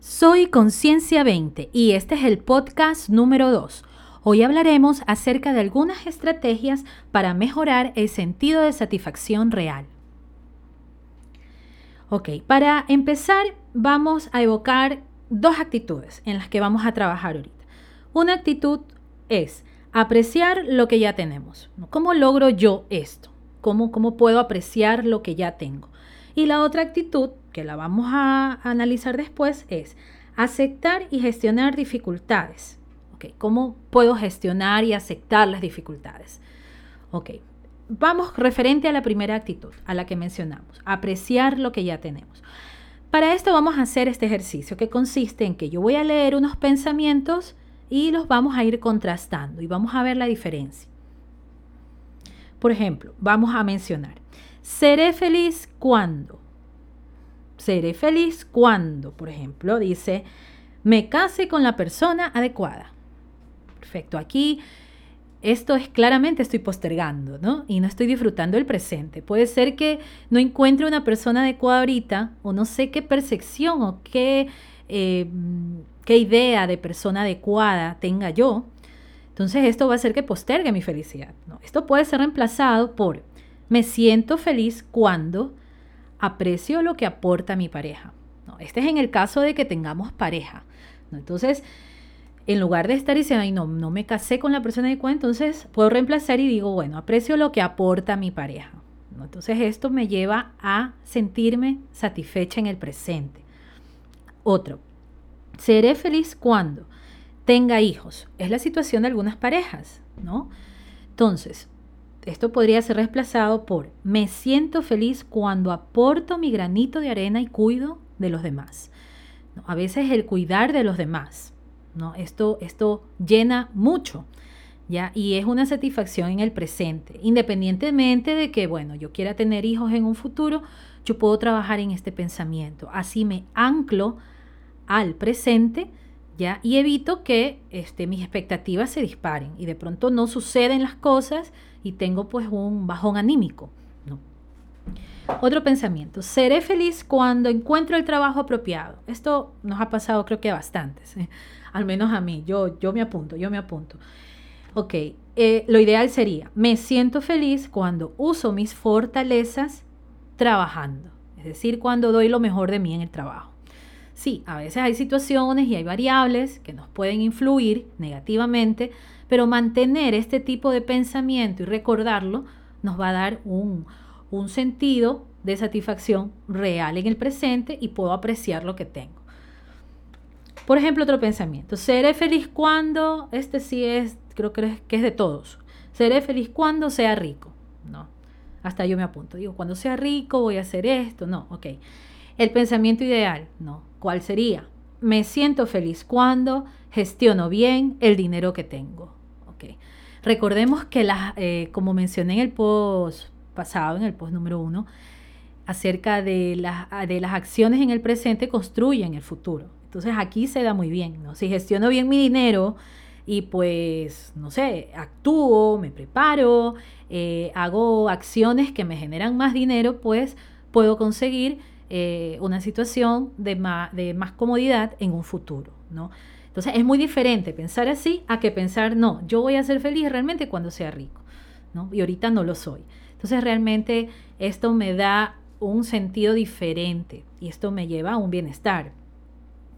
Soy Conciencia 20 y este es el podcast número 2. Hoy hablaremos acerca de algunas estrategias para mejorar el sentido de satisfacción real. Ok, para empezar vamos a evocar dos actitudes en las que vamos a trabajar ahorita. Una actitud es apreciar lo que ya tenemos. ¿Cómo logro yo esto? ¿Cómo, cómo puedo apreciar lo que ya tengo? Y la otra actitud, que la vamos a analizar después, es aceptar y gestionar dificultades. Okay, ¿Cómo puedo gestionar y aceptar las dificultades? Ok, vamos referente a la primera actitud, a la que mencionamos, apreciar lo que ya tenemos. Para esto vamos a hacer este ejercicio que consiste en que yo voy a leer unos pensamientos y los vamos a ir contrastando y vamos a ver la diferencia. Por ejemplo, vamos a mencionar, seré feliz cuando. Seré feliz cuando, por ejemplo, dice, me case con la persona adecuada. Perfecto, aquí esto es claramente estoy postergando, ¿no? Y no estoy disfrutando el presente. Puede ser que no encuentre una persona adecuada ahorita o no sé qué percepción o qué, eh, qué idea de persona adecuada tenga yo. Entonces esto va a hacer que postergue mi felicidad. ¿no? Esto puede ser reemplazado por me siento feliz cuando aprecio lo que aporta mi pareja. ¿no? Este es en el caso de que tengamos pareja. Entonces, en lugar de estar diciendo, ay, no, no me casé con la persona adecuada, entonces puedo reemplazar y digo, bueno, aprecio lo que aporta mi pareja. Entonces esto me lleva a sentirme satisfecha en el presente. Otro, seré feliz cuando tenga hijos. Es la situación de algunas parejas, ¿no? Entonces, esto podría ser reemplazado por me siento feliz cuando aporto mi granito de arena y cuido de los demás. A veces el cuidar de los demás ¿no? Esto, esto llena mucho, ¿ya? Y es una satisfacción en el presente, independientemente de que, bueno, yo quiera tener hijos en un futuro, yo puedo trabajar en este pensamiento. Así me anclo al presente, ¿ya? Y evito que este, mis expectativas se disparen y de pronto no suceden las cosas y tengo pues un bajón anímico. Otro pensamiento, seré feliz cuando encuentro el trabajo apropiado. Esto nos ha pasado creo que a bastantes. ¿eh? al menos a mí, yo, yo me apunto, yo me apunto. Ok, eh, lo ideal sería, me siento feliz cuando uso mis fortalezas trabajando, es decir, cuando doy lo mejor de mí en el trabajo. Sí, a veces hay situaciones y hay variables que nos pueden influir negativamente, pero mantener este tipo de pensamiento y recordarlo nos va a dar un, un sentido de satisfacción real en el presente y puedo apreciar lo que tengo. Por ejemplo, otro pensamiento. Seré feliz cuando, este sí es, creo que es de todos. Seré feliz cuando sea rico. No. Hasta yo me apunto. Digo, cuando sea rico voy a hacer esto. No, ok. El pensamiento ideal, no. ¿Cuál sería? Me siento feliz cuando gestiono bien el dinero que tengo. Ok. Recordemos que, las, eh, como mencioné en el post pasado, en el post número uno, acerca de las, de las acciones en el presente construyen el futuro. Entonces aquí se da muy bien, ¿no? Si gestiono bien mi dinero y pues, no sé, actúo, me preparo, eh, hago acciones que me generan más dinero, pues puedo conseguir eh, una situación de más, de más comodidad en un futuro, ¿no? Entonces es muy diferente pensar así a que pensar, no, yo voy a ser feliz realmente cuando sea rico, ¿no? Y ahorita no lo soy. Entonces realmente esto me da un sentido diferente y esto me lleva a un bienestar.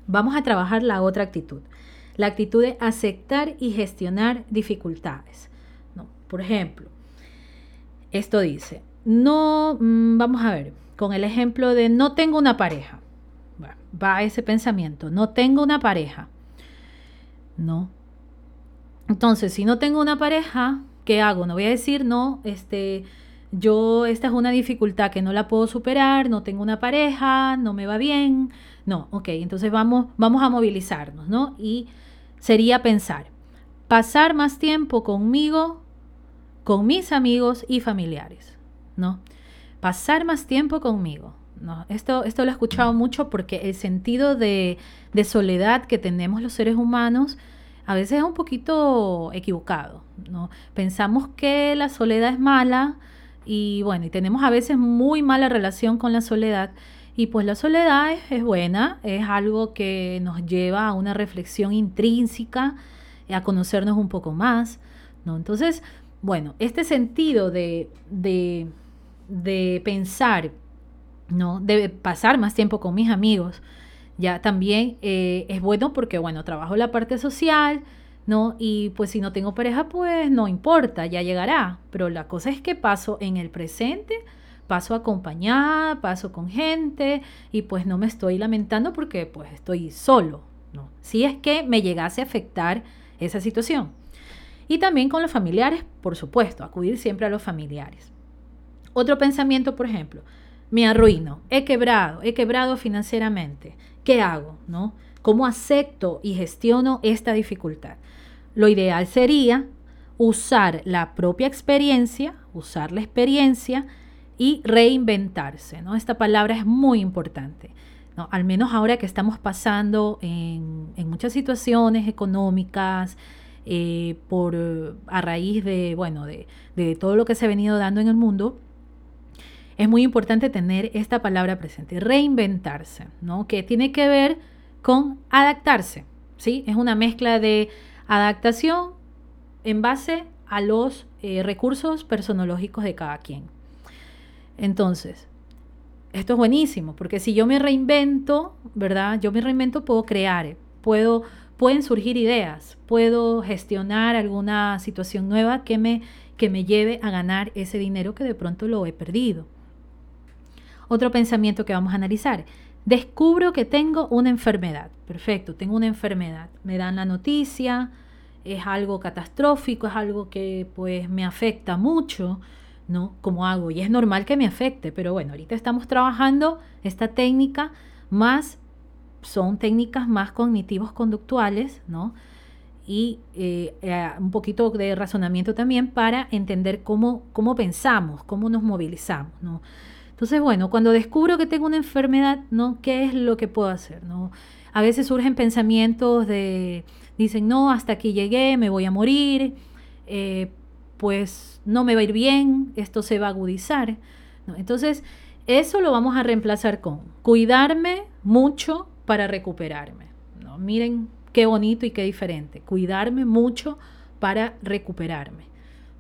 Vamos a trabajar la otra actitud, la actitud de aceptar y gestionar dificultades. ¿no? Por ejemplo, esto dice, no, mm, vamos a ver, con el ejemplo de no tengo una pareja. va ese pensamiento, no tengo una pareja. No. Entonces, si no tengo una pareja, ¿qué hago? No voy a decir, no, este, yo, esta es una dificultad que no la puedo superar, no tengo una pareja, no me va bien. No, ok, entonces vamos, vamos a movilizarnos, ¿no? Y sería pensar, pasar más tiempo conmigo, con mis amigos y familiares, ¿no? Pasar más tiempo conmigo. ¿no? Esto, esto lo he escuchado mucho porque el sentido de, de soledad que tenemos los seres humanos a veces es un poquito equivocado, ¿no? Pensamos que la soledad es mala, y bueno, y tenemos a veces muy mala relación con la soledad Y pues la soledad es, buena, es algo que nos lleva a una reflexión intrínseca, a conocernos un poco más, ¿no? Entonces, bueno, este sentido de, de, de pensar, ¿no? De pasar más tiempo con mis amigos, ya también eh, es bueno porque, bueno, trabajo la parte social, ¿no? Y pues si no tengo pareja, pues no importa, ya llegará. Pero la cosa es que paso en el presente, paso acompañada, paso con gente y pues no me estoy lamentando porque pues estoy solo, ¿no? Si es que me llegase a afectar esa situación. Y también con los familiares, por supuesto, acudir siempre a los familiares. Otro pensamiento, por ejemplo, me arruino, he quebrado, he quebrado financieramente. ¿Qué hago? ¿No? ¿Cómo acepto y gestiono esta dificultad? Lo ideal sería usar la propia experiencia, usar la experiencia y reinventarse. ¿no? Esta palabra es muy importante. ¿no? Al menos ahora que estamos pasando en, muchas situaciones económicas, eh, por, a raíz de, bueno, de, de todo lo que se ha venido dando en el mundo, es muy importante tener esta palabra presente, reinventarse, ¿no? Que tiene que ver con adaptarse, ¿sí? Es una mezcla de adaptación en base a los eh, recursos personológicos de cada quien. Entonces, esto es buenísimo, porque si yo me reinvento, ¿verdad? Yo me reinvento, puedo crear, puedo, pueden surgir ideas, puedo gestionar alguna situación nueva que me, que me lleve a ganar ese dinero que de pronto lo he perdido. Otro pensamiento que vamos a analizar. Descubro que tengo una enfermedad. Perfecto, tengo una enfermedad. Me dan la noticia, es algo catastrófico, es algo que pues me afecta mucho, ¿no? ¿Cómo hago? Y es normal que me afecte, pero bueno, ahorita estamos trabajando esta técnica más, son técnicas más cognitivos conductuales, ¿no? Y eh, eh, un poquito de razonamiento también para entender cómo, cómo pensamos, cómo nos movilizamos, ¿no? Entonces, bueno, cuando descubro que tengo una enfermedad, ¿no? ¿Qué es lo que puedo hacer? ¿no? A veces surgen pensamientos de, dicen, no, hasta aquí llegué, me voy a morir, eh, pues no me va a ir bien, esto se va a agudizar. Entonces, eso lo vamos a reemplazar con cuidarme mucho para recuperarme. ¿no? Miren qué bonito y qué diferente. Cuidarme mucho para recuperarme.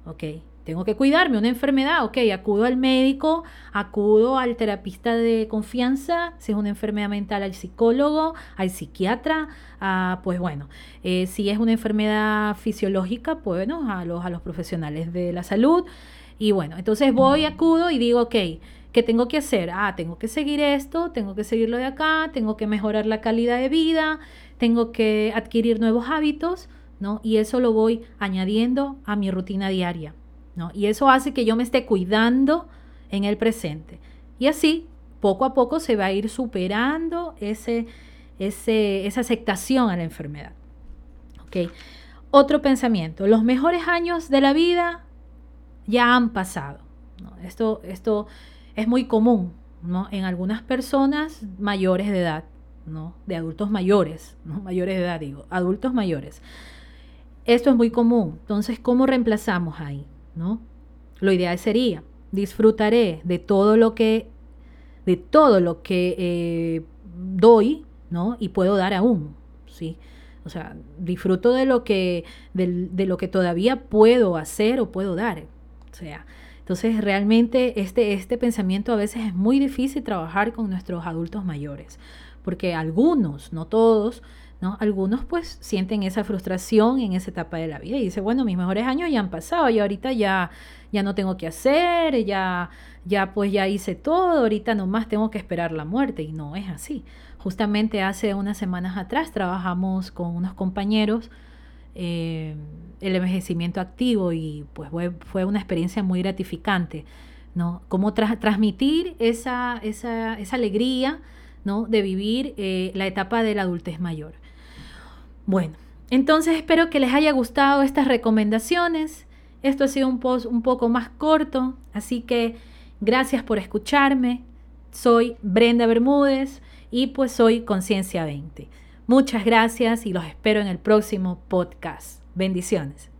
¿Ok? Tengo que cuidarme, una enfermedad, ok, acudo al médico, acudo al terapista de confianza, si es una enfermedad mental, al psicólogo, al psiquiatra, pues bueno, eh, si es una enfermedad fisiológica, pues bueno, a los, a los profesionales de la salud. Y bueno, entonces voy, acudo y digo, ok, ¿qué tengo que hacer? Ah, tengo que seguir esto, tengo que seguirlo de acá, tengo que mejorar la calidad de vida, tengo que adquirir nuevos hábitos, ¿no? Y eso lo voy añadiendo a mi rutina diaria. Y eso hace que yo me esté cuidando en el presente. Y así, poco a poco se va a ir superando ese, esa aceptación a la enfermedad. Otro pensamiento, los mejores años de la vida ya han pasado. Esto, esto es muy común en algunas personas mayores de edad, ¿no? de adultos mayores, ¿no? mayores de edad digo, adultos mayores. Esto es muy común. Entonces, ¿cómo reemplazamos ahí? Lo ideal sería, disfrutaré de todo lo que, de todo lo que eh, doy, ¿no? Y puedo dar aún, ¿sí? O sea, disfruto de lo que, de, lo que todavía puedo hacer o puedo dar. Sea, entonces realmente este, este pensamiento a veces es muy difícil trabajar con nuestros adultos mayores, porque algunos, no todos, ¿no? Algunos pues sienten esa frustración en esa etapa de la vida y dicen, bueno, mis mejores años ya han pasado y ahorita ya, ya no tengo que hacer, ya, ya pues ya hice todo, ahorita nomás tengo que esperar la muerte y no es así. Justamente hace unas semanas atrás trabajamos con unos compañeros eh, el envejecimiento activo y pues fue, una experiencia muy gratificante, ¿no? Cómo transmitir esa, esa, esa alegría, ¿no? De vivir eh, la etapa de la adultez mayor. Bueno, entonces espero que les haya gustado estas recomendaciones. Esto ha sido un post un poco más corto, así que gracias por escucharme. Soy Brenda Bermúdez y pues soy Conciencia 20. Muchas gracias y los espero en el próximo podcast. Bendiciones.